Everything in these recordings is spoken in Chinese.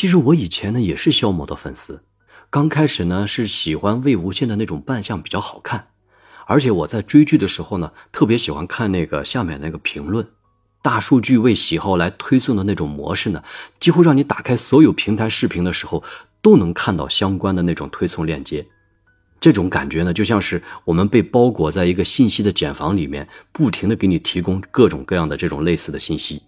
其实我以前呢也是肖某的粉丝，刚开始呢是喜欢魏无羡的那种扮相比较好看，而且我在追剧的时候呢特别喜欢看那个下面那个评论，大数据为喜好来推送的那种模式呢，几乎让你打开所有平台视频的时候都能看到相关的那种推送链接。这种感觉呢，就像是我们被包裹在一个信息的茧房里面，不停的给你提供各种各样的这种类似的信息，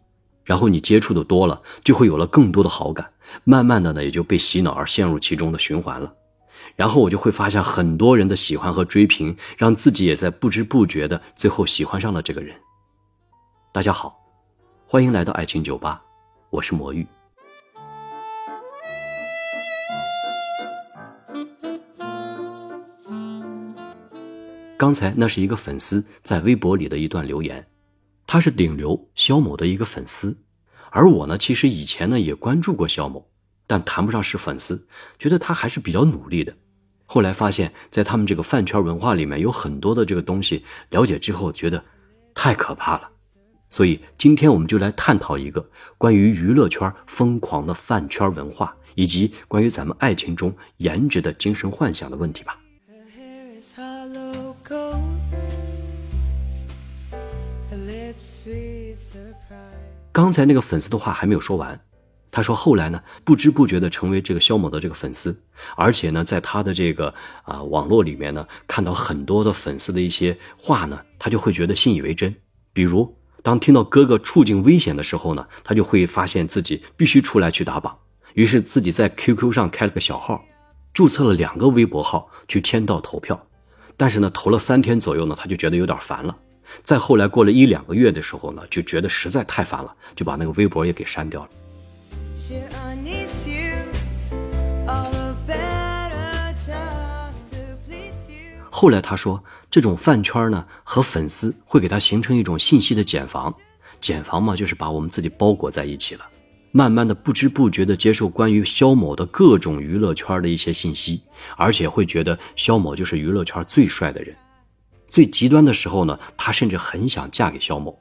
然后你接触的多了，就会有了更多的好感，慢慢的呢，也就被洗脑而陷入其中的循环了。然后我就会发现很多人的喜欢和追评，让自己也在不知不觉的最后喜欢上了这个人。大家好，欢迎来到爱情酒吧，我是魔芋。刚才那是一个粉丝在微博里的一段留言，他是顶流肖某的一个粉丝，而我呢，其实以前呢也关注过肖某，但谈不上是粉丝，觉得他还是比较努力的。后来发现，在他们这个饭圈文化里面有很多的这个东西，了解之后觉得太可怕了，所以今天我们就来探讨一个关于娱乐圈疯狂的饭圈文化，以及关于咱们爱情中颜值的精神幻想的问题吧。刚才那个粉丝的话还没有说完，他说后来呢，不知不觉的成为这个肖某的这个粉丝，而且呢，在他的这个啊网络里面呢，看到很多的粉丝的一些话呢，他就会觉得信以为真。比如，当听到哥哥处境危险的时候呢，他就会发现自己必须出来去打榜，于是自己在 QQ 上开了个小号，注册了两个微博号去签到投票，但是呢，投了三天左右呢，他就觉得有点烦了。再后来过了一两个月的时候呢，就觉得实在太烦了，就把那个微博也给删掉了。后来他说，这种饭圈呢和粉丝会给他形成一种信息的茧房，茧房嘛就是把我们自己包裹在一起了，慢慢的不知不觉的接受关于肖某的各种娱乐圈的一些信息，而且会觉得肖某就是娱乐圈最帅的人。最极端的时候呢，她甚至很想嫁给肖某。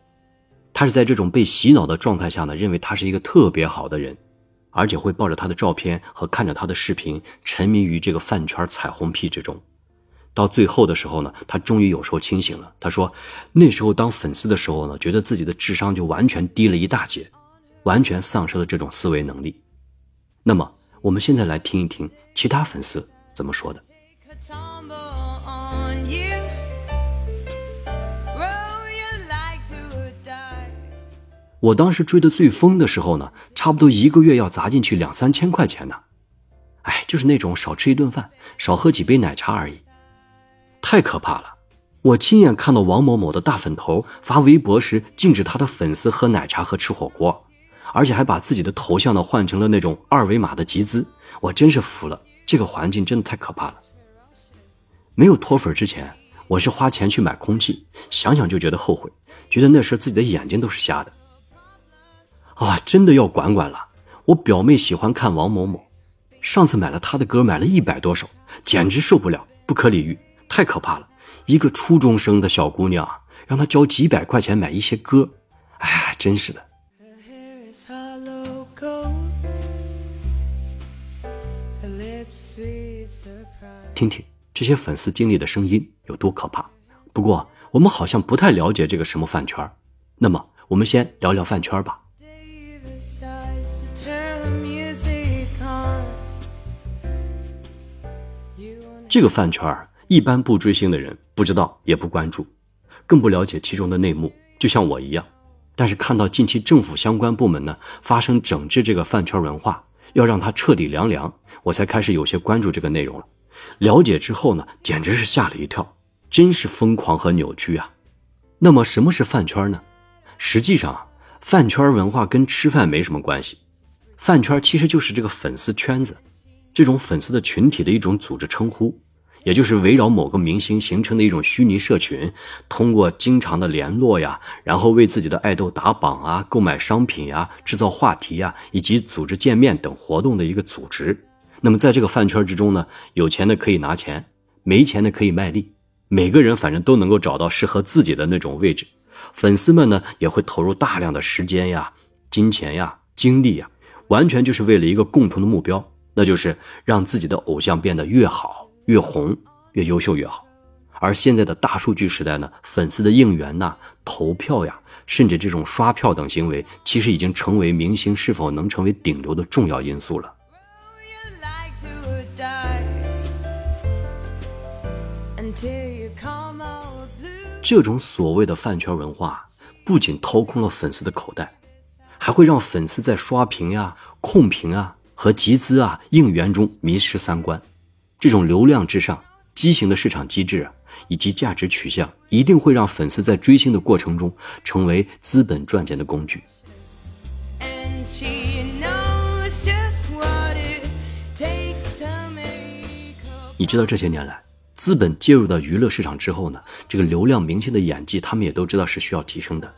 她是在这种被洗脑的状态下呢，认为他是一个特别好的人，而且会抱着他的照片和看着他的视频，沉迷于这个饭圈彩虹屁之中。到最后的时候呢，她终于有时候清醒了。她说，那时候当粉丝的时候呢，觉得自己的智商就完全低了一大截，完全丧失了这种思维能力。那么，我们现在来听一听其他粉丝怎么说的。我当时追的最疯的时候呢，差不多一个月要砸进去两三千块钱呢。哎，就是那种少吃一顿饭、少喝几杯奶茶而已，太可怕了。我亲眼看到王某某的大粉头发微博时，禁止他的粉丝喝奶茶和吃火锅，而且还把自己的头像呢换成了那种二维码的集资。我真是服了，这个环境真的太可怕了。没有脱粉之前，我是花钱去买空气，想想就觉得后悔，觉得那时自己的眼睛都是瞎的。啊，真的要管管了！我表妹喜欢看王某某，上次买了他的歌，买了一百多首，简直受不了，不可理喻，太可怕了！一个初中生的小姑娘，让她交几百块钱买一些歌，哎，真是的。听听这些粉丝经历的声音有多可怕。不过我们好像不太了解这个什么饭圈，那么我们先聊聊饭圈吧。这个饭圈一般不追星的人不知道也不关注，更不了解其中的内幕，就像我一样。但是看到近期政府相关部门呢发生整治这个饭圈文化，要让它彻底凉凉，我才开始有些关注这个内容了。了解之后呢，简直是吓了一跳，真是疯狂和扭曲啊！那么什么是饭圈呢？实际上啊，饭圈文化跟吃饭没什么关系，饭圈其实就是这个粉丝圈子。这种粉丝的群体的一种组织称呼，也就是围绕某个明星形成的一种虚拟社群，通过经常的联络呀，然后为自己的爱豆打榜啊、购买商品呀、制造话题呀，以及组织见面等活动的一个组织。那么在这个饭圈之中呢，有钱的可以拿钱，没钱的可以卖力，每个人反正都能够找到适合自己的那种位置。粉丝们呢，也会投入大量的时间呀、金钱呀、精力呀。完全就是为了一个共同的目标，那就是让自己的偶像变得越好、越红、越优秀越好。而现在的大数据时代呢，粉丝的应援呐、投票呀，甚至这种刷票等行为，其实已经成为明星是否能成为顶流的重要因素了。这种所谓的饭圈文化，不仅掏空了粉丝的口袋，还会让粉丝在刷屏呀、控评啊和集资啊、应援中迷失三观。这种流量至上、畸形的市场机制。啊以及价值取向，一定会让粉丝在追星的过程中成为资本赚钱的工具。你知道这些年来，资本介入到娱乐市场之后呢，这个流量明星的演技，他们也都知道是需要提升的。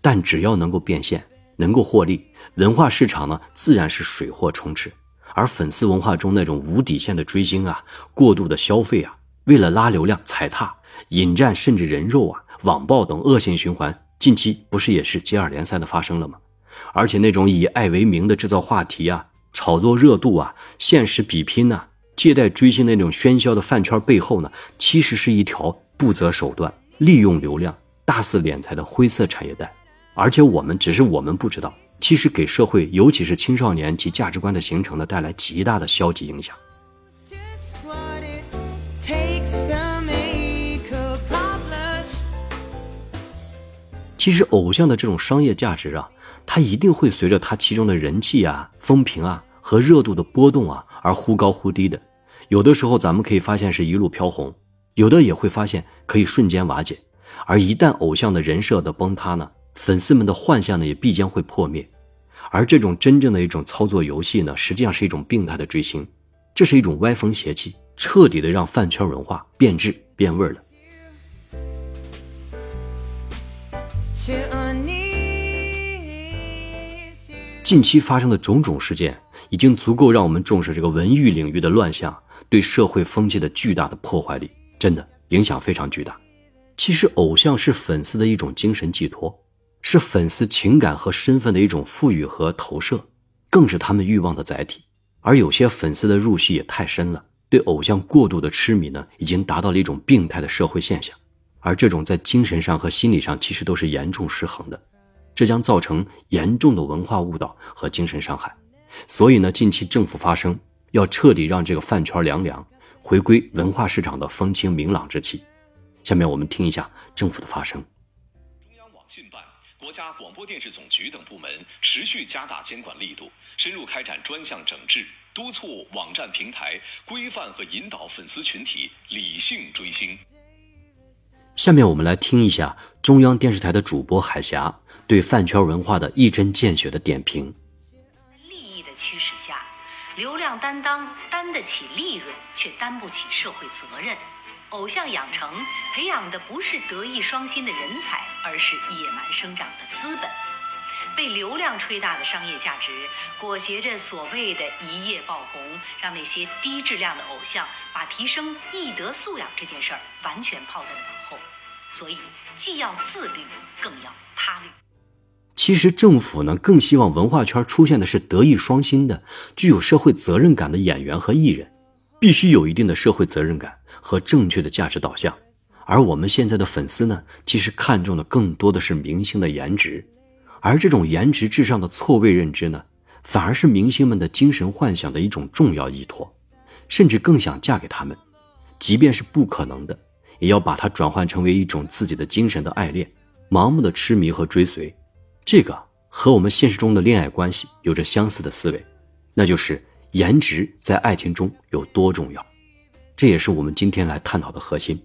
但只要能够变现，能够获利，文化市场呢自然是水货充斥。而粉丝文化中那种无底线的追星啊，过度的消费啊。为了拉流量、踩踏、引战，甚至人肉啊、网暴等恶性循环，近期不是也是接二连三的发生了吗？而且那种以爱为名的制造话题啊、炒作热度啊、现实比拼呐、借贷追星那种喧嚣的饭圈背后呢，其实是一条不择手段、利用流量、大肆敛财的灰色产业带。而且我们只是我们不知道，其实给社会，尤其是青少年及价值观的形成呢，带来极大的消极影响。其实偶像的这种商业价值啊，它一定会随着它其中的人气啊、风评啊和热度的波动啊而忽高忽低的。有的时候咱们可以发现是一路飘红，有的也会发现可以瞬间瓦解。而一旦偶像的人设的崩塌呢，粉丝们的幻象呢也必将会破灭。而这种真正的一种操作游戏呢，实际上是一种病态的追星，这是一种歪风邪气，彻底的让饭圈文化变质变味了。近期发生的种种事件，已经足够让我们重视这个文娱领域的乱象对社会风气的巨大的破坏力，真的影响非常巨大。其实，偶像是粉丝的一种精神寄托，是粉丝情感和身份的一种赋予和投射，更是他们欲望的载体。而有些粉丝的入戏也太深了，对偶像过度的痴迷呢，已经达到了一种病态的社会现象。而这种在精神上和心理上其实都是严重失衡的，这将造成严重的文化误导和精神伤害。所以呢，近期政府发声，要彻底让这个饭圈凉凉，回归文化市场的风清明朗之气。下面我们听一下政府的发声。国家广播电视总局等部门持续加大监管力度，深入开展专项整治，督促网站平台规范和引导粉丝群体理性追星。下面我们来听一下中央电视台的主播海霞对饭圈文化的一针见血的点评。利益的驱使下，流量担当担得起利润，却担不起社会责任。偶像养成培养的不是德艺双馨的人才，而是野蛮生长的资本。被流量吹大的商业价值裹挟着所谓的一夜爆红，让那些低质量的偶像把提升艺德素养这件事儿完全抛在了脑后。所以，既要自律，更要他律。其实，政府呢更希望文化圈出现的是德艺双馨的、具有社会责任感的演员和艺人，必须有一定的社会责任感和正确的价值导向。而我们现在的粉丝呢，其实看重的更多的是明星的颜值，而这种颜值至上的错位认知呢，反而是明星们的精神幻想的一种重要依托，甚至更想嫁给他们，即便是不可能的。也要把它转换成为一种自己的精神的爱恋，盲目的痴迷和追随，这个和我们现实中的恋爱关系有着相似的思维，那就是颜值在爱情中有多重要，这也是我们今天来探讨的核心。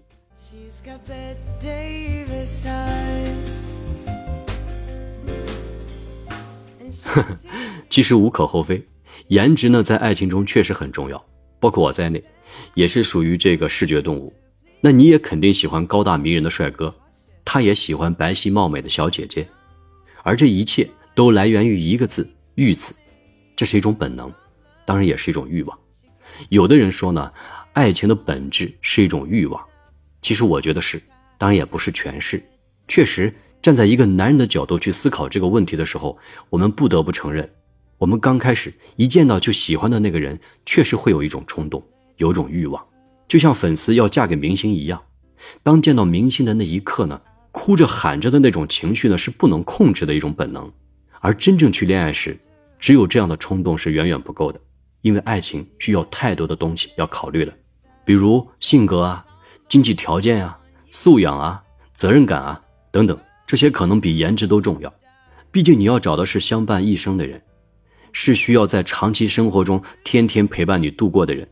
其实无可厚非，颜值呢在爱情中确实很重要，包括我在内，也是属于这个视觉动物。那你也肯定喜欢高大迷人的帅哥，他也喜欢白皙貌美的小姐姐，而这一切都来源于一个字“欲”字，这是一种本能，当然也是一种欲望。有的人说呢，爱情的本质是一种欲望，其实我觉得是，当然也不是全是。确实，站在一个男人的角度去思考这个问题的时候，我们不得不承认，我们刚开始一见到就喜欢的那个人，确实会有一种冲动，有种欲望，就像粉丝要嫁给明星一样。当见到明星的那一刻呢，哭着喊着的那种情绪呢，是不能控制的一种本能。而真正去恋爱时，只有这样的冲动是远远不够的，因为爱情需要太多的东西要考虑了，比如性格啊、经济条件啊、素养啊、责任感啊等等，这些可能比颜值都重要。毕竟你要找的是相伴一生的人。是需要在长期生活中天天陪伴你度过的人。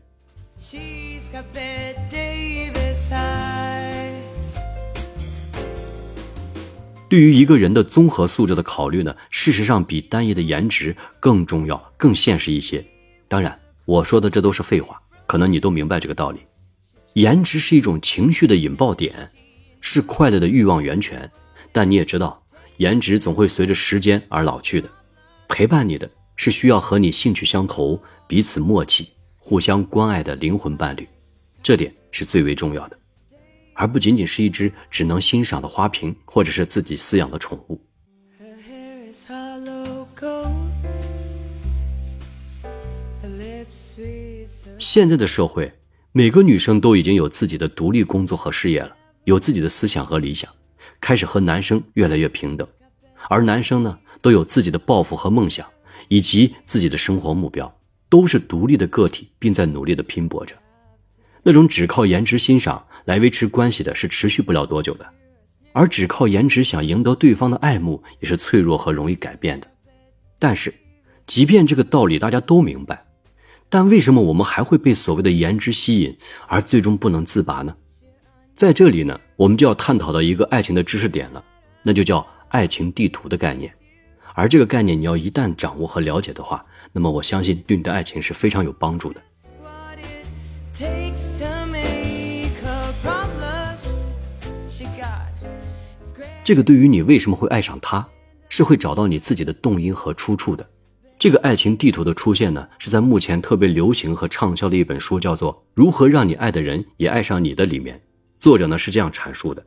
对于一个人的综合素质的考虑呢，事实上比单一的颜值更重要、更现实一些。当然，我说的这都是废话，可能你都明白这个道理。颜值是一种情绪的引爆点，是快乐的欲望源泉，但你也知道，颜值总会随着时间而老去的。陪伴你的。是需要和你兴趣相投、彼此默契、互相关爱的灵魂伴侣，这点是最为重要的，而不仅仅是一只只能欣赏的花瓶，或者是自己饲养的宠物。现在的社会，每个女生都已经有自己的独立工作和事业了，有自己的思想和理想，开始和男生越来越平等，而男生呢，都有自己的抱负和梦想。以及自己的生活目标，都是独立的个体，并在努力的拼搏着。那种只靠颜值欣赏来维持关系的，是持续不了多久的；而只靠颜值想赢得对方的爱慕，也是脆弱和容易改变的。但是，即便这个道理大家都明白，但为什么我们还会被所谓的颜值吸引，而最终不能自拔呢？在这里呢，我们就要探讨到一个爱情的知识点了，那就叫爱情地图的概念。而这个概念，你要一旦掌握和了解的话，那么我相信对你的爱情是非常有帮助的。这个对于你为什么会爱上他，是会找到你自己的动因和出处的。这个爱情地图的出现呢，是在目前特别流行和畅销的一本书，叫做《如何让你爱的人也爱上你的》里面，作者呢是这样阐述的：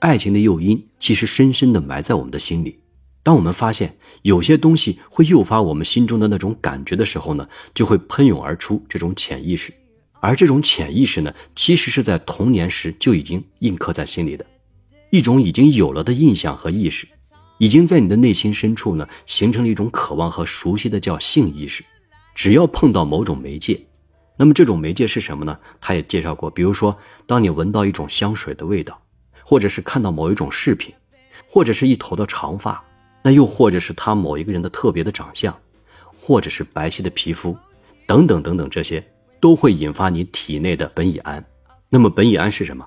爱情的诱因其实深深的埋在我们的心里。当我们发现有些东西会诱发我们心中的那种感觉的时候呢，就会喷涌而出这种潜意识，而这种潜意识呢，其实是在童年时就已经印刻在心里的，一种已经有了的印象和意识，已经在你的内心深处呢，形成了一种渴望和熟悉的叫性意识。只要碰到某种媒介，那么这种媒介是什么呢？他也介绍过，比如说，当你闻到一种香水的味道，或者是看到某一种饰品，或者是一头的长发。那又或者是他某一个人的特别的长相，或者是白皙的皮肤，等等等等，这些都会引发你体内的苯乙胺。那么苯乙胺是什么？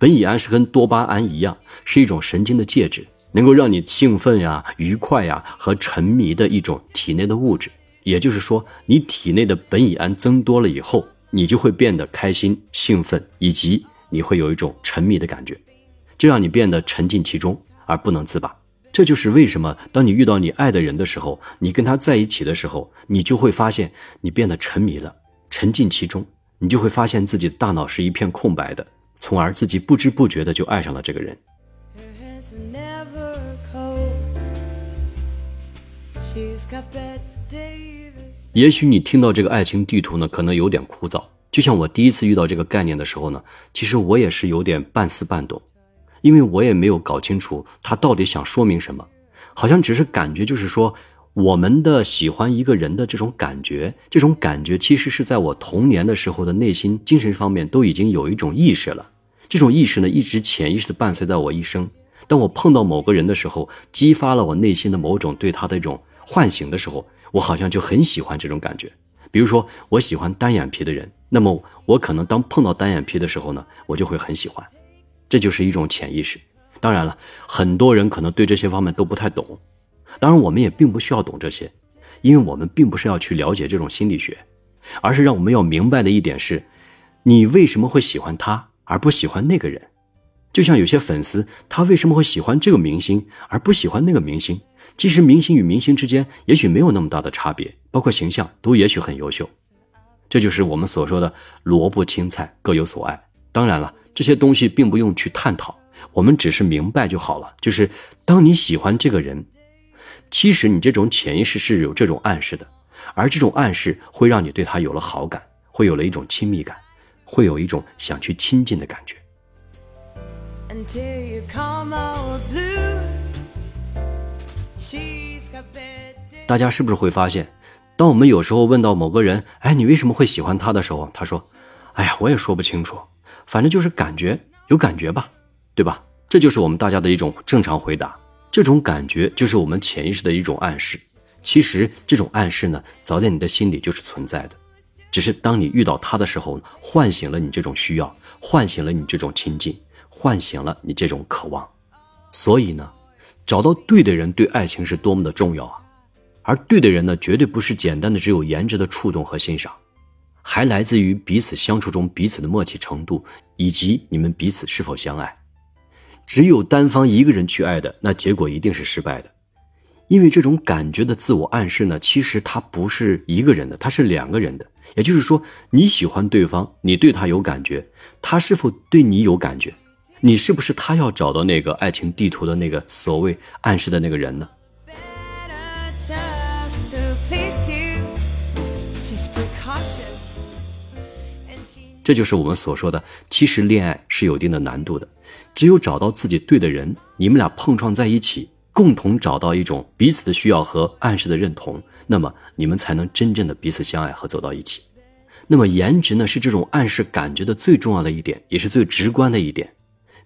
苯乙胺是跟多巴胺一样，是一种神经的介质，能够让你兴奋呀、愉快呀和沉迷的一种体内的物质。也就是说，你体内的苯乙胺增多了以后，你就会变得开心、兴奋，以及你会有一种沉迷的感觉，这让你变得沉浸其中而不能自拔。这就是为什么，当你遇到你爱的人的时候，你跟他在一起的时候，你就会发现你变得沉迷了，沉浸其中，你就会发现自己的大脑是一片空白的，从而自己不知不觉的就爱上了这个人。也许你听到这个爱情地图呢，可能有点枯燥，就像我第一次遇到这个概念的时候呢，其实我也是有点半死半懂。因为我也没有搞清楚他到底想说明什么，好像只是感觉，就是说我们的喜欢一个人的这种感觉，这种感觉其实是在我童年的时候的内心精神方面都已经有一种意识了。这种意识呢，一直潜意识的伴随在我一生。当我碰到某个人的时候，激发了我内心的某种对他的一种唤醒的时候，我好像就很喜欢这种感觉。比如说，我喜欢单眼皮的人，那么我可能当碰到单眼皮的时候呢，我就会很喜欢。这就是一种潜意识。当然了，很多人可能对这些方面都不太懂。当然，我们也并不需要懂这些，因为我们并不是要去了解这种心理学，而是让我们要明白的一点是：你为什么会喜欢他而不喜欢那个人？就像有些粉丝，他为什么会喜欢这个明星而不喜欢那个明星？其实，明星与明星之间也许没有那么大的差别，包括形象都也许很优秀。这就是我们所说的萝卜青菜各有所爱。当然了。这些东西并不用去探讨，我们只是明白就好了。就是当你喜欢这个人，其实你这种潜意识是有这种暗示的，而这种暗示会让你对他有了好感，会有了一种亲密感，会有一种想去亲近的感觉。大家是不是会发现，当我们有时候问到某个人，哎，你为什么会喜欢他的时候，他说，哎呀，我也说不清楚，反正就是感觉有感觉吧，对吧？这就是我们大家的一种正常回答。这种感觉就是我们潜意识的一种暗示。其实这种暗示呢，早在你的心里就是存在的，只是当你遇到他的时候，唤醒了你这种需要，唤醒了你这种亲近，唤醒了你这种渴望。所以呢，找到对的人对爱情是多么的重要啊！而对的人呢，绝对不是简单的只有颜值的触动和欣赏，还来自于彼此相处中彼此的默契程度，以及你们彼此是否相爱。只有单方一个人去爱的，那结果一定是失败的，因为这种感觉的自我暗示呢，其实它不是一个人的，它是两个人的。也就是说，你喜欢对方，你对他有感觉，他是否对你有感觉？你是不是他要找到那个爱情地图的那个所谓暗示的那个人呢？这就是我们所说的，其实恋爱是有一定的难度的。只有找到自己对的人，你们俩碰撞在一起，共同找到一种彼此的需要和暗示的认同，那么你们才能真正的彼此相爱和走到一起。那么颜值呢，是这种暗示感觉的最重要的一点，也是最直观的一点。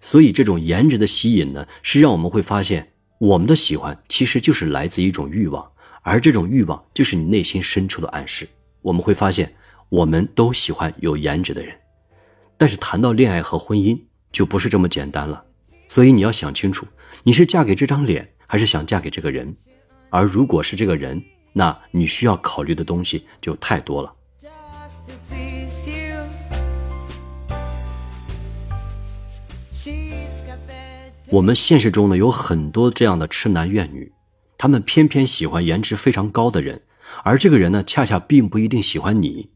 所以这种颜值的吸引呢，是让我们会发现，我们的喜欢其实就是来自一种欲望，而这种欲望就是你内心深处的暗示。我们会发现，我们都喜欢有颜值的人，但是谈到恋爱和婚姻。就不是这么简单了，所以你要想清楚，你是嫁给这张脸，还是想嫁给这个人？而如果是这个人，那你需要考虑的东西就太多了。我们现实中呢有很多这样的痴男怨女，他们偏偏喜欢颜值非常高的人，而这个人呢恰恰并不一定喜欢你，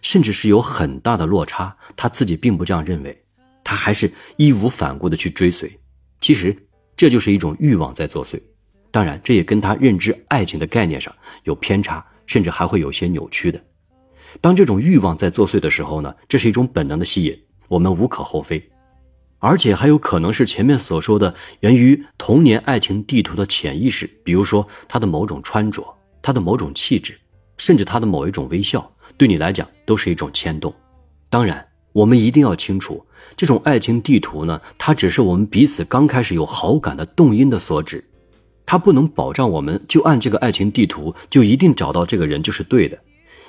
甚至是有很大的落差，他自己并不这样认为。他还是义无反顾的去追随，其实这就是一种欲望在作祟。当然，这也跟他认知爱情的概念上有偏差，甚至还会有些扭曲的。当这种欲望在作祟的时候呢，这是一种本能的吸引，我们无可厚非。而且还有可能是前面所说的源于童年爱情地图的潜意识，比如说他的某种穿着，他的某种气质，甚至他的某一种微笑，对你来讲都是一种牵动。当然。我们一定要清楚，这种爱情地图呢，它只是我们彼此刚开始有好感的动因的所指，它不能保障我们就按这个爱情地图就一定找到这个人就是对的，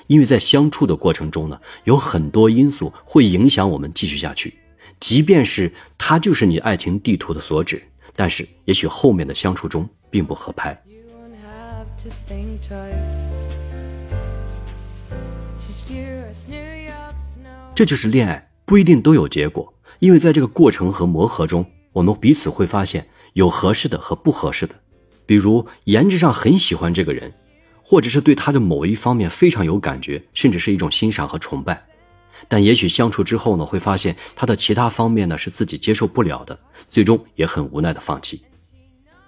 因为在相处的过程中呢，有很多因素会影响我们继续下去，即便是他就是你爱情地图的所指，但是也许后面的相处中并不合拍。这就是恋爱不一定都有结果，因为在这个过程和磨合中，我们彼此会发现有合适的和不合适的。比如颜值上很喜欢这个人，或者是对他的某一方面非常有感觉，甚至是一种欣赏和崇拜。但也许相处之后呢，会发现他的其他方面呢是自己接受不了的，最终也很无奈的放弃。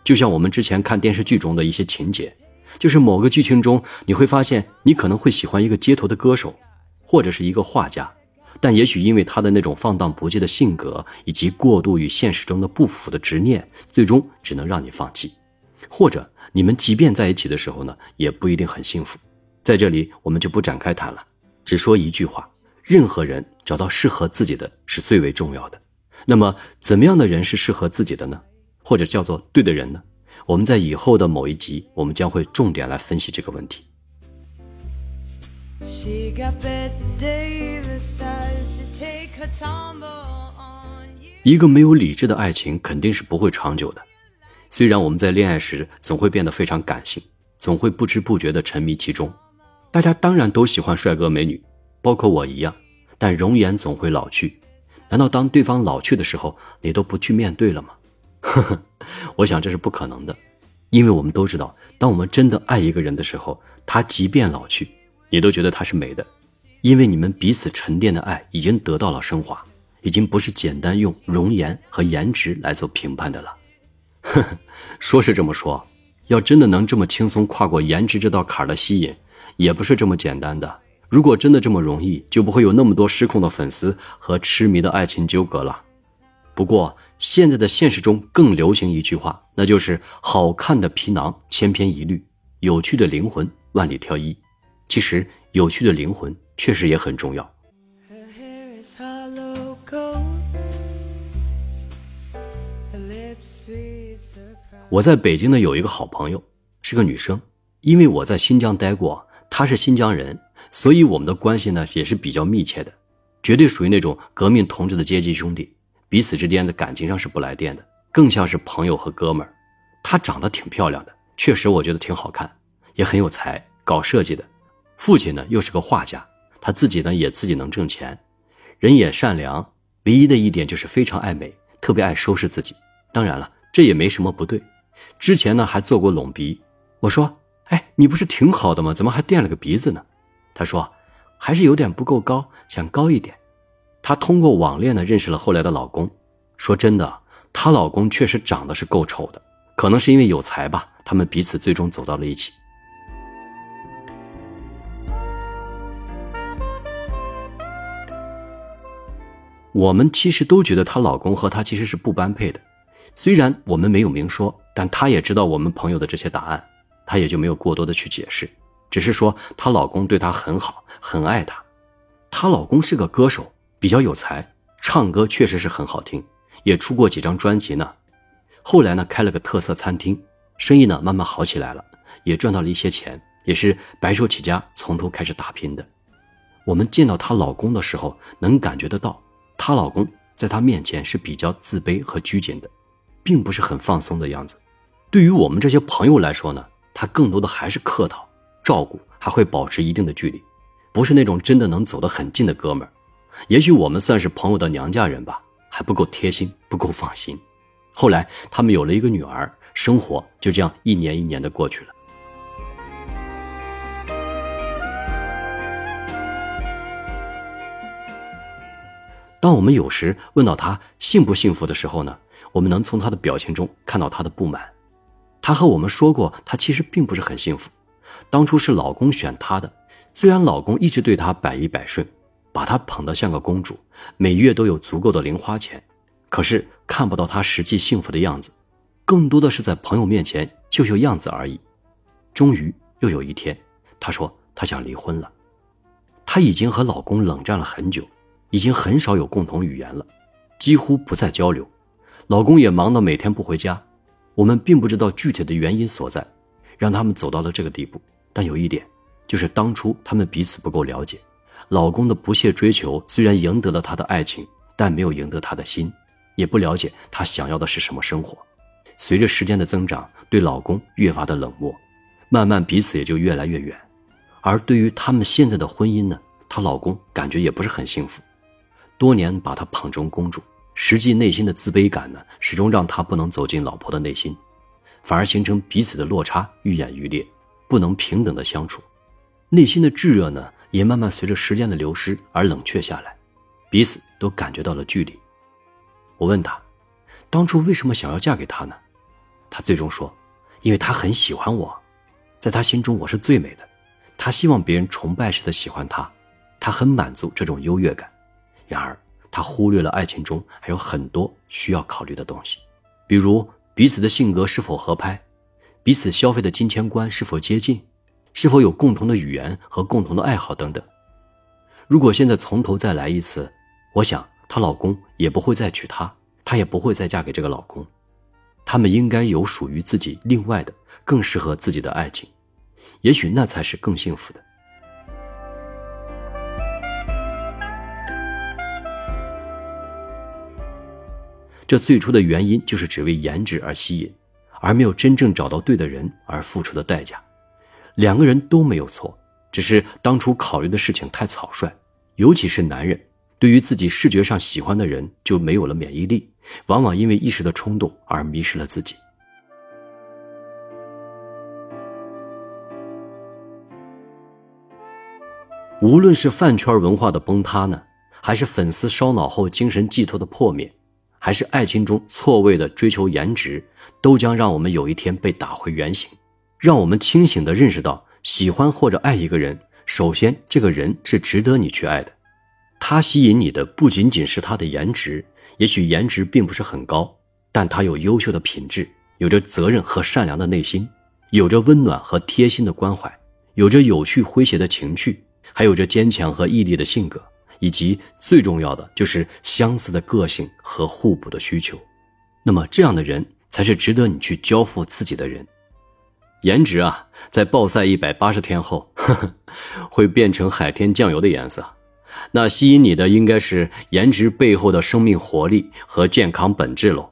就像我们之前看电视剧中的一些情节，就是某个剧情中你会发现，你可能会喜欢一个街头的歌手，或者是一个画家。但也许因为他的那种放荡不羁的性格，以及过度与现实中的不符的执念，最终只能让你放弃。或者你们即便在一起的时候呢，也不一定很幸福。在这里我们就不展开谈了，只说一句话：任何人找到适合自己的是最为重要的。那么怎么样的人是适合自己的呢？或者叫做对的人呢？我们在以后的某一集，我们将会重点来分析这个问题。一个没有理智的爱情肯定是不会长久的。虽然我们在恋爱时总会变得非常感性，总会不知不觉地沉迷其中。大家当然都喜欢帅哥美女，包括我一样。但容颜总会老去，难道当对方老去的时候，你都不去面对了吗？呵呵，我想这是不可能的，因为我们都知道，当我们真的爱一个人的时候，他即便老去。你都觉得他是美的，因为你们彼此沉淀的爱已经得到了升华，已经不是简单用容颜和颜值来做评判的了。呵呵，说是这么说，要真的能这么轻松跨过颜值这道坎的吸引，也不是这么简单的。如果真的这么容易，就不会有那么多失控的粉丝和痴迷的爱情纠葛了。不过，现在的现实中更流行一句话，那就是“好看的皮囊千篇一律，有趣的灵魂万里挑一”。其实，有趣的灵魂确实也很重要。我在北京呢有一个好朋友，是个女生。因为我在新疆待过，她是新疆人，所以我们的关系呢也是比较密切的，绝对属于那种革命同志的阶级兄弟，彼此之间的感情上是不来电的，更像是朋友和哥们儿。她长得挺漂亮的，确实我觉得挺好看，也很有才，搞设计的。父亲呢又是个画家，他自己呢也自己能挣钱，人也善良，唯一的一点就是非常爱美，特别爱收拾自己。当然了，这也没什么不对。之前呢还做过隆鼻，我说：“哎，你不是挺好的吗？怎么还垫了个鼻子呢？”他说：“还是有点不够高，想高一点。”她通过网恋呢认识了后来的老公。说真的，她老公确实长得是够丑的，可能是因为有才吧，他们彼此最终走到了一起。我们其实都觉得她老公和她其实是不般配的。虽然我们没有明说，但她也知道我们朋友的这些答案，她也就没有过多的去解释，只是说她老公对她很好，很爱她。她老公是个歌手，比较有才，唱歌确实是很好听，也出过几张专辑呢。后来呢，开了个特色餐厅，生意呢慢慢好起来了，也赚到了一些钱，也是白手起家，从头开始打拼的。我们见到她老公的时候，能感觉得到，她老公在她面前是比较自卑和拘谨的。并不是很放松的样子，对于我们这些朋友来说呢，他更多的还是客套、照顾，还会保持一定的距离，不是那种真的能走得很近的哥们儿。也许我们算是朋友的娘家人吧，还不够贴心，不够放心。后来他们有了一个女儿，生活就这样一年一年的过去了。当我们有时问到她幸不幸福的时候呢？我们能从她的表情中看到她的不满。她和我们说过，她其实并不是很幸福。当初是老公选她的，虽然老公一直对她百依百顺，把她捧得像个公主，每月都有足够的零花钱，可是看不到她实际幸福的样子，更多的是在朋友面前秀秀样子而已。终于又有一天，她说她想离婚了。她已经和老公冷战了很久，已经很少有共同语言了，几乎不再交流。老公也忙到每天不回家，我们并不知道具体的原因所在，让他们走到了这个地步。但有一点，就是当初他们彼此不够了解。老公的不懈追求虽然赢得了她的爱情，但没有赢得她的心，也不了解她想要的是什么生活。随着时间的增长，对老公越发的冷漠，慢慢彼此也就越来越远。而对于他们现在的婚姻呢，她老公感觉也不是很幸福，多年把她捧成公主。实际内心的自卑感呢，始终让他不能走进老婆的内心，反而形成彼此的落差愈演愈烈，不能平等的相处，内心的炙热呢，也慢慢随着时间的流失而冷却下来，彼此都感觉到了距离。我问他，当初为什么想要嫁给他呢？他最终说，因为他很喜欢我，在他心中我是最美的，他希望别人崇拜似的喜欢他，他很满足这种优越感。然而。他忽略了爱情中还有很多需要考虑的东西，比如彼此的性格是否合拍，彼此消费的金钱观是否接近，是否有共同的语言和共同的爱好等等。如果现在从头再来一次，我想她老公也不会再娶她，她也不会再嫁给这个老公。他们应该有属于自己另外的、更适合自己的爱情，也许那才是更幸福的。这最初的原因就是只为颜值而吸引，而没有真正找到对的人而付出的代价。两个人都没有错，只是当初考虑的事情太草率，尤其是男人，对于自己视觉上喜欢的人就没有了免疫力，往往因为一时的冲动而迷失了自己。无论是饭圈文化的崩塌呢，还是粉丝烧脑后精神寄托的破灭。还是爱情中错位的追求颜值，都将让我们有一天被打回原形。让我们清醒地认识到，喜欢或者爱一个人，首先这个人是值得你去爱的。他吸引你的不仅仅是他的颜值，也许颜值并不是很高，但他有优秀的品质，有着责任和善良的内心，有着温暖和贴心的关怀，有着有趣诙谐的情趣，还有着坚强和毅力的性格，以及最重要的就是相似的个性和互补的需求。那么这样的人才是值得你去交付自己的人。颜值啊，在暴晒一百八十天后，呵呵，会变成海天酱油的颜色。那吸引你的应该是颜值背后的生命活力和健康本质喽。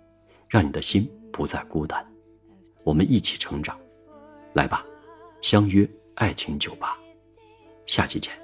让你的心不再孤单。我们一起成长，来吧，相约爱情酒吧，下期见。